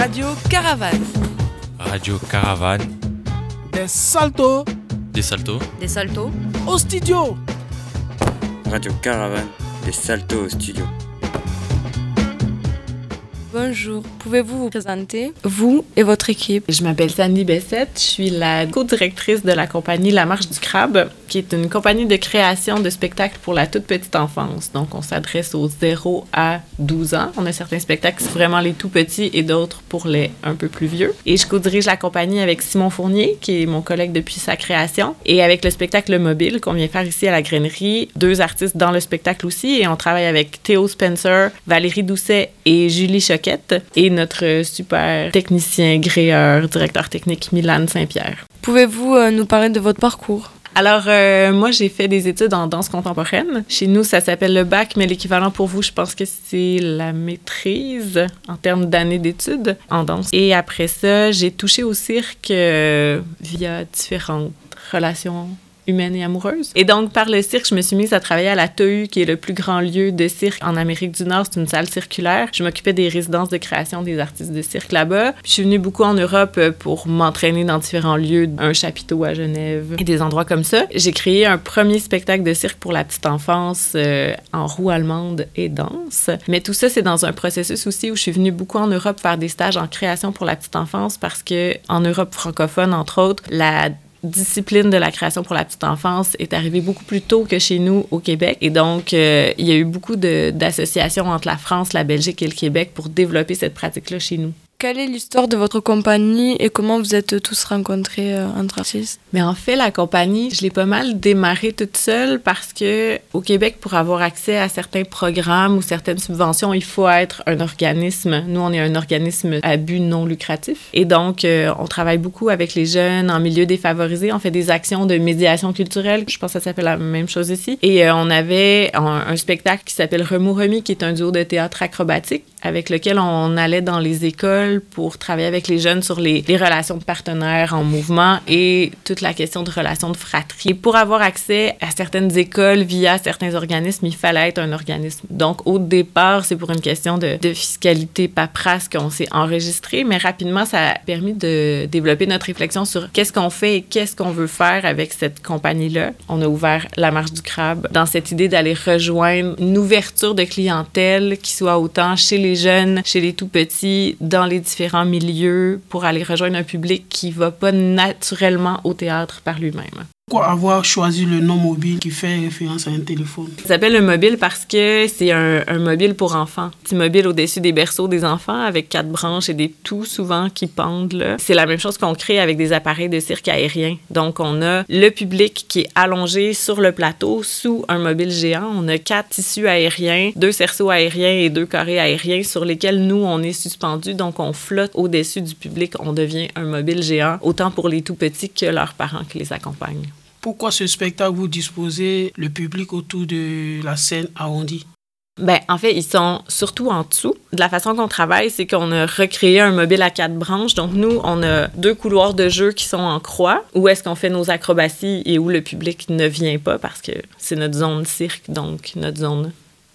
Radio Caravane. Radio Caravane. Des saltos. Des saltos. Des saltos. Au studio. Radio Caravane. Des saltos au studio. Bonjour, pouvez-vous vous présenter, vous et votre équipe Je m'appelle Sandy Bessette, je suis la co-directrice de la compagnie La Marche du Crabe, qui est une compagnie de création de spectacles pour la toute petite enfance. Donc, on s'adresse aux 0 à 12 ans. On a certains spectacles vraiment les tout petits et d'autres pour les un peu plus vieux. Et je co-dirige la compagnie avec Simon Fournier, qui est mon collègue depuis sa création, et avec le spectacle Mobile qu'on vient faire ici à la Grainerie. Deux artistes dans le spectacle aussi, et on travaille avec Théo Spencer, Valérie Doucet et Julie Choquet et notre super technicien, gréeur, directeur technique Milan Saint-Pierre. Pouvez-vous euh, nous parler de votre parcours? Alors, euh, moi, j'ai fait des études en danse contemporaine. Chez nous, ça s'appelle le bac, mais l'équivalent pour vous, je pense que c'est la maîtrise en termes d'années d'études en danse. Et après ça, j'ai touché au cirque euh, via différentes relations humaine et amoureuse. Et donc, par le cirque, je me suis mise à travailler à la TEU, qui est le plus grand lieu de cirque en Amérique du Nord. C'est une salle circulaire. Je m'occupais des résidences de création des artistes de cirque là-bas. je suis venue beaucoup en Europe euh, pour m'entraîner dans différents lieux, un chapiteau à Genève et des endroits comme ça. J'ai créé un premier spectacle de cirque pour la petite enfance euh, en roue allemande et danse. Mais tout ça, c'est dans un processus aussi où je suis venue beaucoup en Europe faire des stages en création pour la petite enfance parce que en Europe francophone, entre autres, la discipline de la création pour la petite enfance est arrivée beaucoup plus tôt que chez nous au Québec. Et donc, euh, il y a eu beaucoup d'associations entre la France, la Belgique et le Québec pour développer cette pratique-là chez nous. Quelle est l'histoire de votre compagnie et comment vous êtes tous rencontrés euh, entre artistes? Mais en fait, la compagnie, je l'ai pas mal démarrée toute seule parce que au Québec, pour avoir accès à certains programmes ou certaines subventions, il faut être un organisme. Nous, on est un organisme à but non lucratif. Et donc, euh, on travaille beaucoup avec les jeunes en milieu défavorisé. On fait des actions de médiation culturelle. Je pense que ça s'appelle la même chose ici. Et euh, on avait un, un spectacle qui s'appelle Remous Remis, qui est un duo de théâtre acrobatique avec lequel on allait dans les écoles pour travailler avec les jeunes sur les, relations de partenaires en mouvement et toute la question de relations de fratrie. Pour avoir accès à certaines écoles via certains organismes, il fallait être un organisme. Donc, au départ, c'est pour une question de, de fiscalité paperasse qu'on s'est enregistré, mais rapidement, ça a permis de développer notre réflexion sur qu'est-ce qu'on fait et qu'est-ce qu'on veut faire avec cette compagnie-là. On a ouvert la marche du crabe dans cette idée d'aller rejoindre une ouverture de clientèle qui soit autant chez les jeunes, chez les tout petits, dans les différents milieux pour aller rejoindre un public qui va pas naturellement au théâtre par lui-même pourquoi avoir choisi le nom mobile qui fait référence à un téléphone? Ça s'appelle le mobile parce que c'est un, un, mobile pour enfants. Petit mobile au-dessus des berceaux des enfants avec quatre branches et des tout souvent qui pendent. C'est la même chose qu'on crée avec des appareils de cirque aérien. Donc on a le public qui est allongé sur le plateau sous un mobile géant. On a quatre tissus aériens, deux cerceaux aériens et deux carrés aériens sur lesquels nous on est suspendu. Donc on flotte au-dessus du public. On devient un mobile géant autant pour les tout petits que leurs parents qui les accompagnent. Pourquoi ce spectacle vous disposez le public autour de la scène arrondie? Ben, en fait, ils sont surtout en dessous. De la façon qu'on travaille, c'est qu'on a recréé un mobile à quatre branches. Donc, nous, on a deux couloirs de jeu qui sont en croix, où est-ce qu'on fait nos acrobaties et où le public ne vient pas parce que c'est notre zone cirque, donc notre zone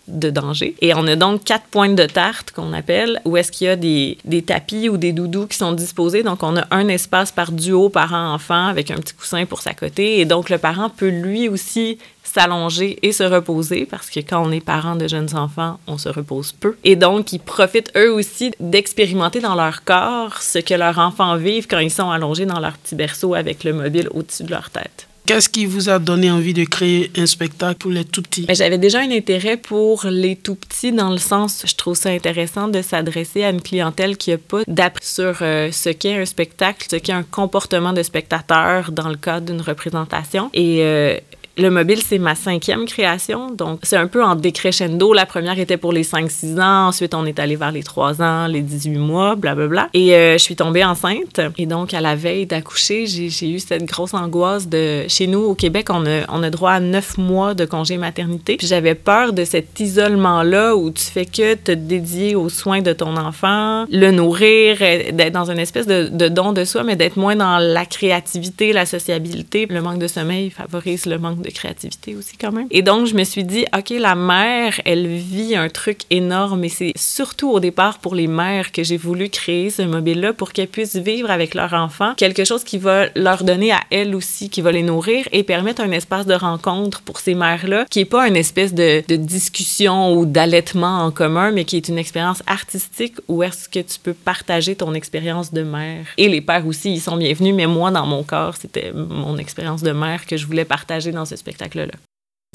de danger. Et on a donc quatre pointes de tarte qu'on appelle, où est-ce qu'il y a des, des, tapis ou des doudous qui sont disposés. Donc, on a un espace par duo parent-enfant avec un petit coussin pour s'accoter. Et donc, le parent peut lui aussi s'allonger et se reposer parce que quand on est parent de jeunes enfants, on se repose peu. Et donc, ils profitent eux aussi d'expérimenter dans leur corps ce que leurs enfants vivent quand ils sont allongés dans leur petit berceau avec le mobile au-dessus de leur tête. Qu'est-ce qui vous a donné envie de créer un spectacle pour les tout petits? J'avais déjà un intérêt pour les tout petits dans le sens, je trouve ça intéressant de s'adresser à une clientèle qui n'a pas d'appris sur euh, ce qu'est un spectacle, ce qu'est un comportement de spectateur dans le cadre d'une représentation. Euh, le mobile, c'est ma cinquième création, donc c'est un peu en décrescendo. La première était pour les 5-6 ans, ensuite on est allé vers les 3 ans, les 18 mois, blablabla. Bla, bla. Et euh, je suis tombée enceinte. Et donc, à la veille d'accoucher, j'ai eu cette grosse angoisse de... Chez nous, au Québec, on a, on a droit à 9 mois de congé maternité. Puis j'avais peur de cet isolement-là où tu fais que te dédier aux soins de ton enfant, le nourrir, d'être dans une espèce de, de don de soi, mais d'être moins dans la créativité, la sociabilité. Le manque de sommeil favorise le manque de créativité aussi quand même. Et donc, je me suis dit, OK, la mère, elle vit un truc énorme et c'est surtout au départ pour les mères que j'ai voulu créer ce mobile-là pour qu'elles puissent vivre avec leur enfant quelque chose qui va leur donner à elles aussi, qui va les nourrir et permettre un espace de rencontre pour ces mères-là qui est pas une espèce de, de discussion ou d'allaitement en commun, mais qui est une expérience artistique où est-ce que tu peux partager ton expérience de mère. Et les pères aussi, ils sont bienvenus, mais moi, dans mon corps, c'était mon expérience de mère que je voulais partager dans ce spectacle-là.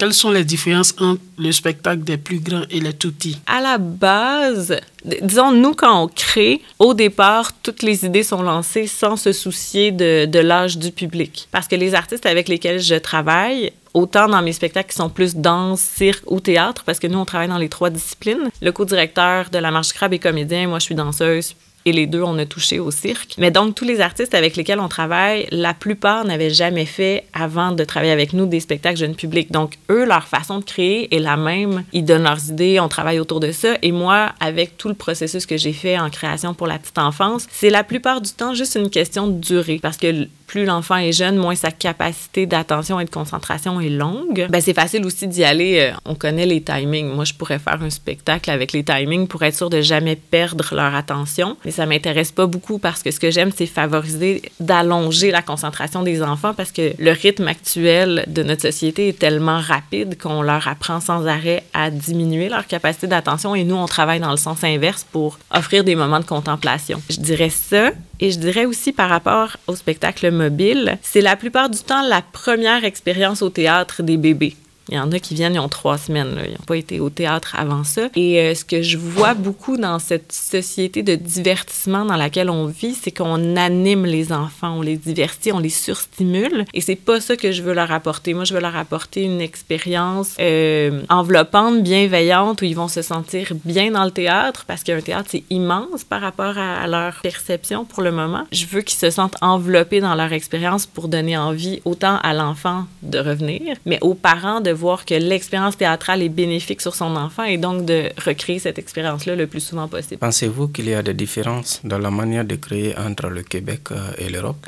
Quelles sont les différences entre le spectacle des plus grands et les tout petits? À la base, disons, nous, quand on crée, au départ, toutes les idées sont lancées sans se soucier de, de l'âge du public. Parce que les artistes avec lesquels je travaille, autant dans mes spectacles qui sont plus danse, cirque ou théâtre, parce que nous, on travaille dans les trois disciplines. Le co-directeur de La Marche Crabe est comédien, moi, je suis danseuse, et les deux, on a touché au cirque. Mais donc, tous les artistes avec lesquels on travaille, la plupart n'avaient jamais fait, avant de travailler avec nous, des spectacles jeunes publics. Donc, eux, leur façon de créer est la même. Ils donnent leurs idées, on travaille autour de ça. Et moi, avec tout le processus que j'ai fait en création pour la petite enfance, c'est la plupart du temps juste une question de durée. Parce que plus l'enfant est jeune, moins sa capacité d'attention et de concentration est longue. Ben, c'est facile aussi d'y aller. euh, on connaît les timings. Moi, je pourrais faire un spectacle avec les timings pour être sûr de jamais perdre leur attention. Mais ça m'intéresse pas beaucoup parce que ce que j'aime, c'est favoriser d'allonger la concentration des enfants parce que le rythme actuel de notre société est tellement rapide qu'on leur apprend sans arrêt à diminuer leur capacité d'attention et nous, on travaille dans le sens inverse pour offrir des moments de contemplation. Je dirais ça. Et je dirais aussi par rapport au spectacle mobile, c'est la plupart du temps la première expérience au théâtre des bébés. Il y en a qui viennent, ils ont trois semaines, ils n'ont pas été au théâtre avant ça. Et euh, ce que je vois beaucoup dans cette société de divertissement dans laquelle on vit, c'est qu'on anime les enfants, on les divertit, on les surstimule. Et c'est pas ça que je veux leur apporter. Moi, je veux leur apporter une expérience euh, enveloppante, bienveillante, où ils vont se sentir bien dans le théâtre, parce qu'un théâtre, c'est immense par rapport à, à leur perception pour le moment. Je veux qu'ils se sentent enveloppés dans leur expérience pour donner envie autant à l'enfant de revenir, mais aux parents de voir que l'expérience théâtrale est bénéfique sur son enfant et donc de recréer cette expérience-là le plus souvent possible. Pensez-vous qu'il y a des différences dans la manière de créer entre le Québec euh, et l'Europe?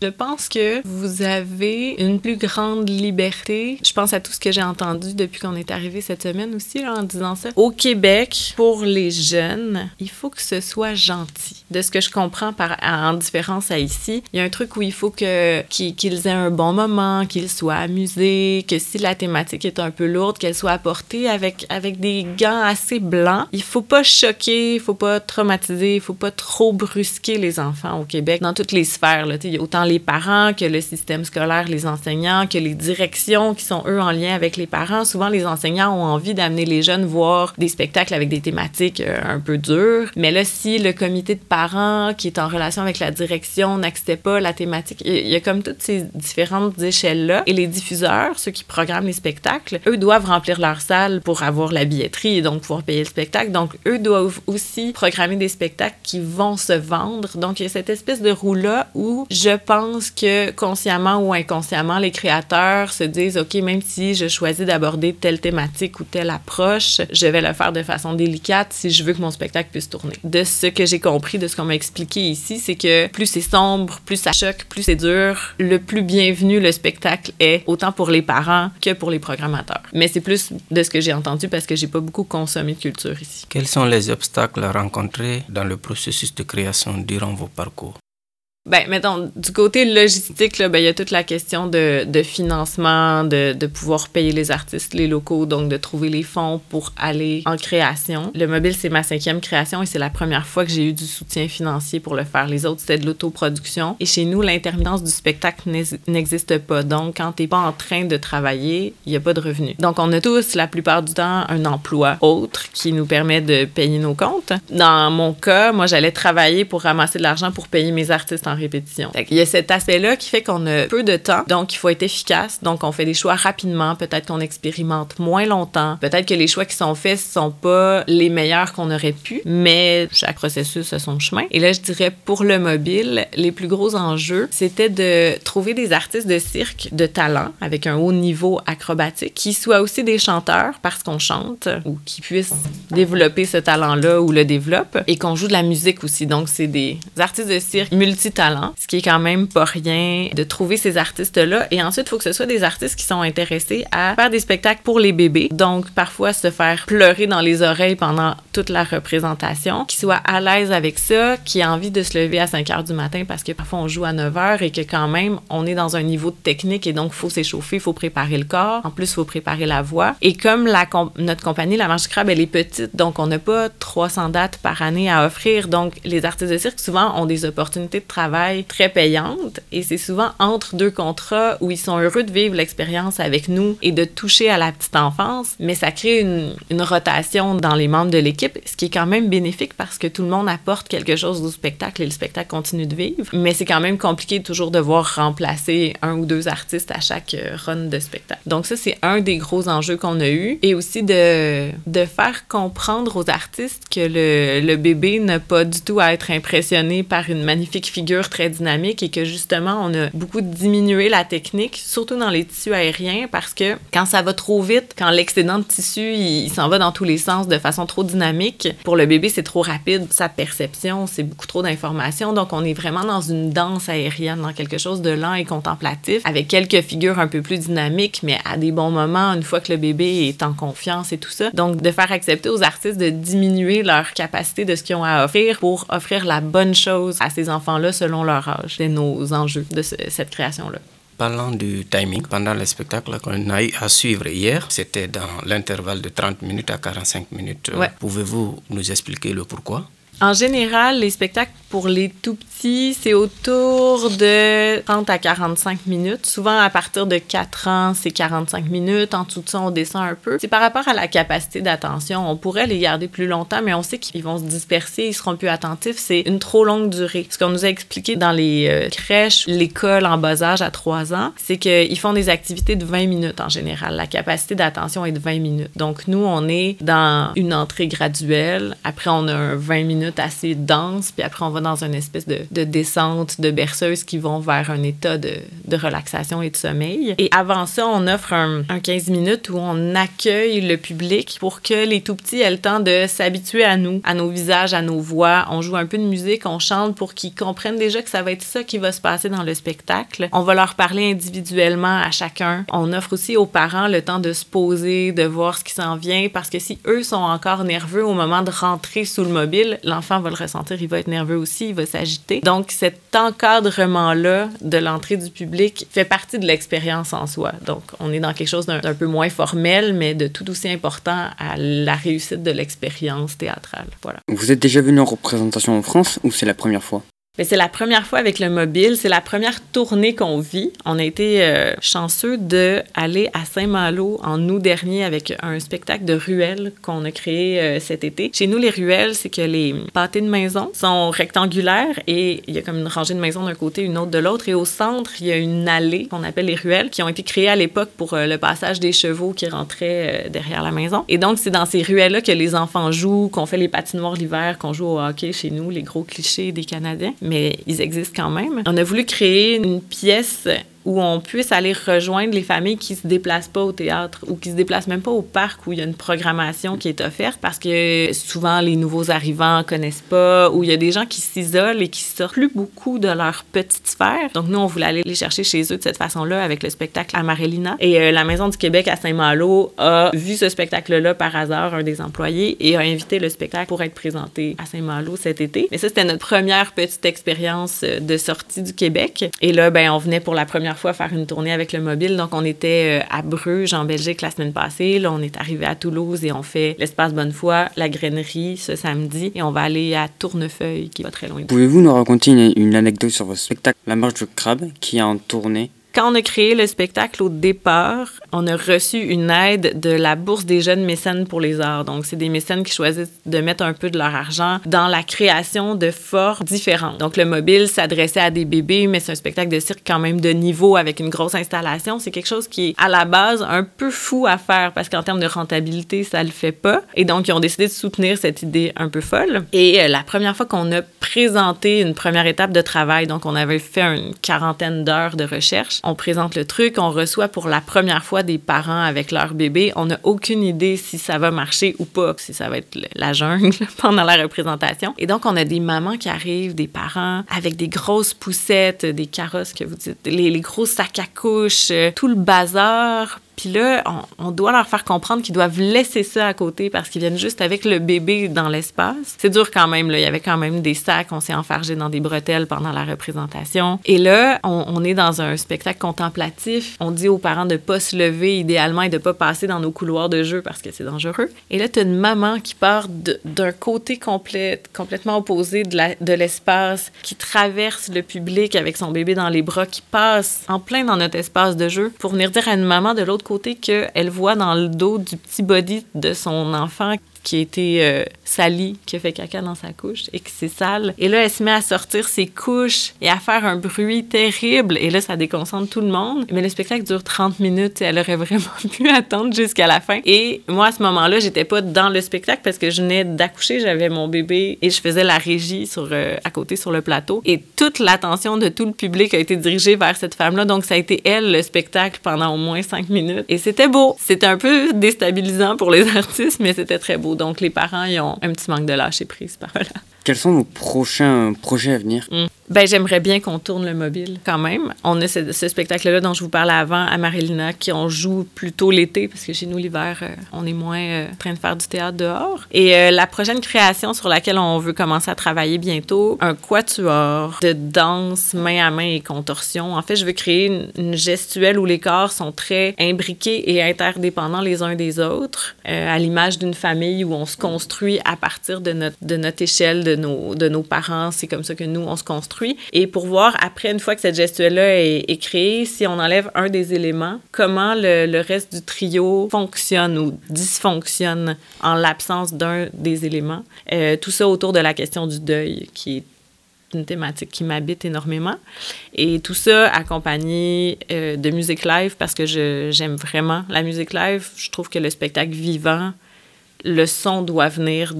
Je pense que vous avez une plus grande liberté. Je pense à tout ce que j'ai entendu depuis qu'on est arrivé cette semaine aussi là, en disant ça. Au Québec, pour les jeunes, il faut que ce soit gentil. De ce que je comprends par, en différence à ici, il y a un truc où il faut que, qu'ils, aient un bon moment, qu'ils soient amusés, que si la thématique est un peu lourde, qu'elle soit apportée avec, avec des gants assez blancs. Il faut pas choquer, il faut pas traumatiser, il faut pas trop brusquer les enfants au Québec dans toutes les sphères. Là, autant les parents que le système scolaire, les enseignants, que les directions qui sont eux en lien avec les parents. Souvent, les enseignants ont envie d'amener les jeunes voir des spectacles avec des thématiques euh, un peu dures. Mais là, si le comité de parents qui est en relation avec la direction n'acceptait pas la thématique, il y a comme toutes ces différentes échelles-là. Et les diffuseurs, ceux qui programment les spectacles, eux doivent remplir leur salle pour avoir la billetterie et donc pouvoir payer le spectacle. Donc, eux doivent aussi programmer des spectacles qui vont se vendre. Donc, il y a cette espèce de roue-là où je pense que consciemment ou inconsciemment, les créateurs se disent, OK, même si je choisis d'aborder telle thématique ou telle approche, je vais le faire de façon délicate si je veux que mon spectacle puisse tourner. De ce que j'ai compris, de ce qu'on m'a expliqué ici, c'est que plus c'est sombre, plus ça choque, plus c'est dur, le plus bienvenu le spectacle est, autant pour les parents que pour les programmateurs. Mais c'est plus de ce que j'ai entendu parce que j'ai pas beaucoup consommé de culture ici. Quels sont les obstacles rencontrés dans le processus de création durant vos parcours? Ben, mettons, du côté logistique, là, ben, il y a toute la question de, de financement, de, de pouvoir payer les artistes, les locaux, donc de trouver les fonds pour aller en création. Le mobile, c'est ma cinquième création et c'est la première fois que j'ai eu du soutien financier pour le faire. Les autres, c'était de l'autoproduction. Et chez nous, l'intermittence du spectacle n'ex- n'existe pas. Donc, quand t'es pas en train de travailler, il n'y a pas de revenus. Donc, on a tous, la plupart du temps, un emploi autre qui nous permet de payer nos comptes. Dans mon cas, moi, j'allais travailler pour ramasser de l'argent pour payer mes artistes en répétition. Qu'il y a cet aspect-là qui fait qu'on a peu de temps, donc il faut être efficace. Donc, on fait des choix rapidement. Peut-être qu'on expérimente moins longtemps. Peut-être que les choix qui sont faits sont pas les meilleurs qu'on aurait pu, mais chaque processus a son chemin. Et là, je dirais pour le mobile, les plus gros enjeux, c'était de trouver des artistes de cirque de talent avec un haut niveau acrobatique qui soient aussi des chanteurs parce qu'on chante ou qui puissent développer ce talent-là ou le développent et qu'on joue de la musique aussi. Donc, c'est des artistes de cirque multitalents ce qui est quand même pas rien de trouver ces artistes-là. Et ensuite, il faut que ce soit des artistes qui sont intéressés à faire des spectacles pour les bébés. Donc, parfois, se faire pleurer dans les oreilles pendant toute la représentation, qui soient à l'aise avec ça, qui a envie de se lever à 5 heures du matin parce que parfois on joue à 9 heures et que quand même, on est dans un niveau de technique et donc, il faut s'échauffer, il faut préparer le corps. En plus, il faut préparer la voix. Et comme notre compagnie, la Marche Crabe, elle est petite, donc on n'a pas 300 dates par année à offrir. Donc, les artistes de cirque, souvent, ont des opportunités de travail très payantes et c'est souvent entre deux contrats où ils sont heureux de vivre l'expérience avec nous et de toucher à la petite enfance, mais ça crée une, une rotation dans les membres de l'équipe, ce qui est quand même bénéfique parce que tout le monde apporte quelque chose au spectacle et le spectacle continue de vivre. Mais c'est quand même compliqué toujours de voir remplacer un ou deux artistes à chaque euh, run de spectacle. Donc ça, c'est un des gros enjeux qu'on a eu et aussi de, de faire comprendre aux artistes que le, le bébé n'a pas du tout à être impressionné par une magnifique figure très dynamique et que justement, on a beaucoup diminué la technique, surtout dans les tissus aériens, parce que quand ça va trop vite, quand l'excédent de tissu, il, s'en va dans tous les sens de façon trop dynamique, pour le bébé, c'est trop rapide. Sa perception, c'est beaucoup trop d'informations. Donc, on est vraiment dans une danse aérienne, dans quelque chose de lent et contemplatif, avec quelques figures un peu plus dynamiques, mais à des bons moments, une fois que le bébé est en confiance et tout ça. Donc, de faire accepter aux artistes de diminuer leur capacité de ce qu'ils ont à offrir pour offrir la bonne chose à ces enfants-là selon leur âge. C'est nos enjeux de cette création-là. Parlant du timing, pendant le spectacle qu'on a eu à suivre hier, c'était dans l'intervalle de 30 minutes à 45 minutes. Ouais. Pouvez-vous nous expliquer le pourquoi? En général, les spectacles pour les tout petits, c'est autour de 30 à 45 minutes. Souvent, à partir de 4 ans, c'est 45 minutes. En dessous de ça, on descend un peu. C'est par rapport à la capacité d'attention. On pourrait les garder plus longtemps, mais on sait qu'ils vont se disperser, ils seront plus attentifs. C'est une trop longue durée. Ce qu'on nous a expliqué dans les euh, crèches, l'école en bas âge à 3 ans, c'est qu'ils font des activités de 20 minutes en général. La capacité d'attention est de 20 minutes. Donc, nous, on est dans une entrée graduelle. Après, on a un 20 minutes assez dense, puis après, on va dans une espèce de, de descente de berceuses qui vont vers un état de, de, relaxation et de sommeil. Et avant ça, on offre un, un, 15 minutes où on accueille le public pour que les tout petits aient le temps de s'habituer à nous, à nos visages, à nos voix. On joue un peu de musique, on chante pour qu'ils comprennent déjà que ça va être ça qui va se passer dans le spectacle. On va leur parler individuellement à chacun. On offre aussi aux parents le temps de se poser, de voir ce qui s'en vient, parce que si eux sont encore nerveux au moment de rentrer sous le mobile, l'enfant va le ressentir, il va être nerveux aussi, il va s'agiter. Donc, cet encadrement-là de l'entrée du public fait partie de l'expérience en soi. Donc, on est dans quelque chose d'un peu moins formel, mais de tout aussi important à la réussite de l'expérience théâtrale. Voilà. Vous êtes déjà venu en représentation en France ou c'est la première fois? C'est la première fois avec le mobile, c'est la première tournée qu'on vit. On a été euh, chanceux d'aller à Saint-Malo en août dernier avec un spectacle de ruelles qu'on a créé euh, cet été. Chez nous, les ruelles, c'est que les pâtés de maison sont rectangulaires et il y a comme une rangée de maisons d'un côté, une autre de l'autre. Et au centre, il y a une allée qu'on appelle les ruelles qui ont été créées à l'époque pour euh, le passage des chevaux qui rentraient derrière la maison. Et donc, c'est dans ces ruelles-là que les enfants jouent, qu'on fait les patinoires l'hiver, qu'on joue au hockey chez nous, les gros clichés des Canadiens mais ils existent quand même. On a voulu créer une pièce où on puisse aller rejoindre les familles qui se déplacent pas au théâtre ou qui se déplacent même pas au parc où il y a une programmation qui est offerte parce que souvent les nouveaux arrivants connaissent pas ou il y a des gens qui s'isolent et qui sortent plus beaucoup de leur petite sphère. Donc nous on voulait aller les chercher chez eux de cette façon-là avec le spectacle à Marilina et euh, la Maison du Québec à Saint-Malo a vu ce spectacle-là par hasard un des employés et a invité le spectacle pour être présenté à Saint-Malo cet été. Mais ça c'était notre première petite expérience de sortie du Québec et là ben on venait pour la première faire une tournée avec le mobile. Donc, on était euh, à Bruges, en Belgique, la semaine passée. Là, on est arrivé à Toulouse et on fait l'espace Bonnefoy, la grainerie ce samedi. Et on va aller à Tournefeuille, qui pas très loin. Pouvez-vous nous raconter une, une anecdote sur votre spectacle La marche du crabe, qui est en tournée? Quand on a créé le spectacle au départ, on a reçu une aide de la Bourse des jeunes mécènes pour les arts. Donc, c'est des mécènes qui choisissent de mettre un peu de leur argent dans la création de forts différentes. Donc, le mobile s'adressait à des bébés, mais c'est un spectacle de cirque quand même de niveau avec une grosse installation. C'est quelque chose qui est à la base un peu fou à faire parce qu'en termes de rentabilité, ça le fait pas. Et donc, ils ont décidé de soutenir cette idée un peu folle. Et euh, la première fois qu'on a présenté une première étape de travail, donc on avait fait une quarantaine d'heures de recherche, on présente le truc, on reçoit pour la première fois des parents avec leur bébé. On n'a aucune idée si ça va marcher ou pas, si ça va être la jungle pendant la représentation. Et donc, on a des mamans qui arrivent, des parents avec des grosses poussettes, des carrosses que vous dites, les, les gros sacs à couches, euh, tout le bazar puis là, on, doit leur faire comprendre qu'ils doivent laisser ça à côté parce qu'ils viennent juste avec le bébé dans l'espace. C'est dur quand même. Il y avait quand même des sacs. On s'est enfargé dans des bretelles pendant la représentation. Et là, on, est dans un spectacle contemplatif. On dit aux parents de pas se lever idéalement et de pas passer dans nos couloirs de jeu parce que c'est dangereux. Et là, tu as une maman qui part d'un côté complètement opposé de l'espace, qui traverse le public avec son bébé dans les bras, qui passe en plein dans notre espace de jeu pour venir dire à une maman de l'autre côté qu'elle voit dans le dos du petit body de son enfant qui a été euh, sali, qui a fait caca dans sa couche et que c'est sale. Et là, elle se met à sortir ses couches et à faire un bruit terrible. Et là, ça déconcentre tout le monde. Mais le spectacle dure 30 minutes et elle aurait vraiment pu attendre jusqu'à la fin. Et moi, à ce moment-là, j'étais pas dans le spectacle parce que je venais d'accoucher, j'avais mon bébé et je faisais la régie euh, à côté sur le plateau. Et toute l'attention de tout le public a été dirigée vers cette femme-là. Donc, ça a été elle, le spectacle, pendant au moins 5 minutes. Et c'était beau. C'était un peu déstabilisant pour les artistes, mais c'était très beau. Donc, les parents, ils ont un petit manque de lâcher prise par là. Quels sont vos prochains projets à venir? Mm. Ben, j'aimerais bien qu'on tourne le mobile quand même. On a ce, spectacle-là dont je vous parlais avant à Marilina, qui on joue plutôt l'été, parce que chez nous, l'hiver, euh, on est moins euh, en train de faire du théâtre dehors. Et euh, la prochaine création sur laquelle on veut commencer à travailler bientôt, un quatuor de danse main à main et contorsion. En fait, je veux créer une, gestuelle où les corps sont très imbriqués et interdépendants les uns des autres, à l'image d'une famille où on se construit à partir de notre, échelle, de nos parents. C'est comme ça que nous, on se construit. Et pour voir, après, une fois que cette gestuelle-là est, créée, si on enlève un des éléments, comment le, reste du trio fonctionne ou dysfonctionne en l'absence d'un des éléments. Euh, tout ça autour de la question du deuil, qui est une thématique qui m'habite énormément. Et tout ça accompagné euh, de musique live parce que j'aime vraiment la musique live. Je trouve que le spectacle vivant, le son doit venir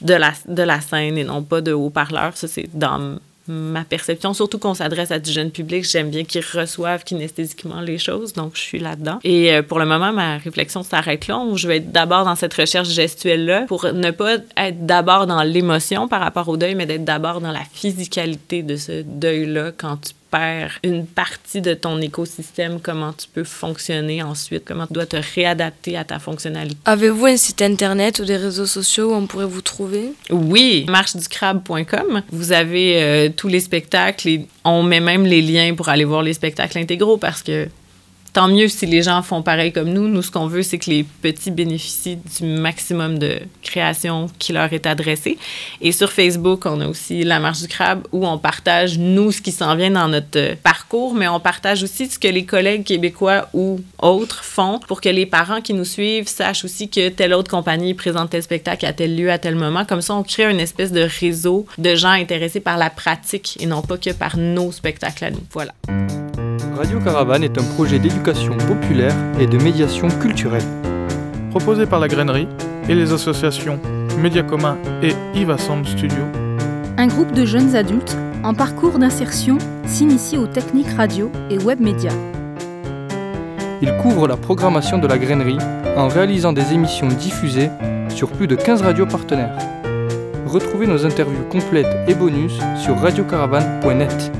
de la, de la scène et non pas de haut-parleur. Ça, c'est dans ma perception, surtout qu'on s'adresse à du jeune public, j'aime bien qu'ils reçoivent kinesthésiquement les choses, donc je suis là-dedans. Et euh, pour le moment, ma réflexion s'arrête là. je vais être d'abord dans cette recherche gestuelle-là pour ne pas être d'abord dans l'émotion par rapport au deuil, mais d'être d'abord dans la physicalité de ce deuil-là quand tu perds une partie de ton écosystème, comment tu peux fonctionner ensuite, comment tu dois te réadapter à ta fonctionnalité. Avez-vous un site internet ou des réseaux sociaux où on pourrait vous trouver? Oui, marcheducrabe.com. Vous avez euh, tous les spectacles et on met même les liens pour aller voir les spectacles intégraux parce que tant mieux si les gens font pareil comme nous. Nous, ce qu'on veut, c'est que les petits bénéficient du maximum de création qui leur est adressée. Et sur Facebook, on a aussi La Marche du Crabe où on partage, nous, ce qui s'en vient dans notre parcours, mais on partage aussi ce que les collègues québécois ou autres font pour que les parents qui nous suivent sachent aussi que telle autre compagnie présente tel spectacle à tel lieu, à tel moment. Comme ça, on crée une espèce de réseau de gens intéressés par la pratique et non pas que par nos spectacles à nous. Voilà. Radio Caravane est un projet d'éducation populaire et de médiation culturelle. Proposé par la Grainerie et les associations Média Commun et Iva Sound Studio. Un groupe de jeunes adultes en parcours d'insertion s'initie aux techniques radio et web médias. Il couvre la programmation de la Grainerie en réalisant des émissions diffusées sur plus de 15 radios partenaires. Retrouvez nos interviews complètes et bonus sur radiocaravane.net.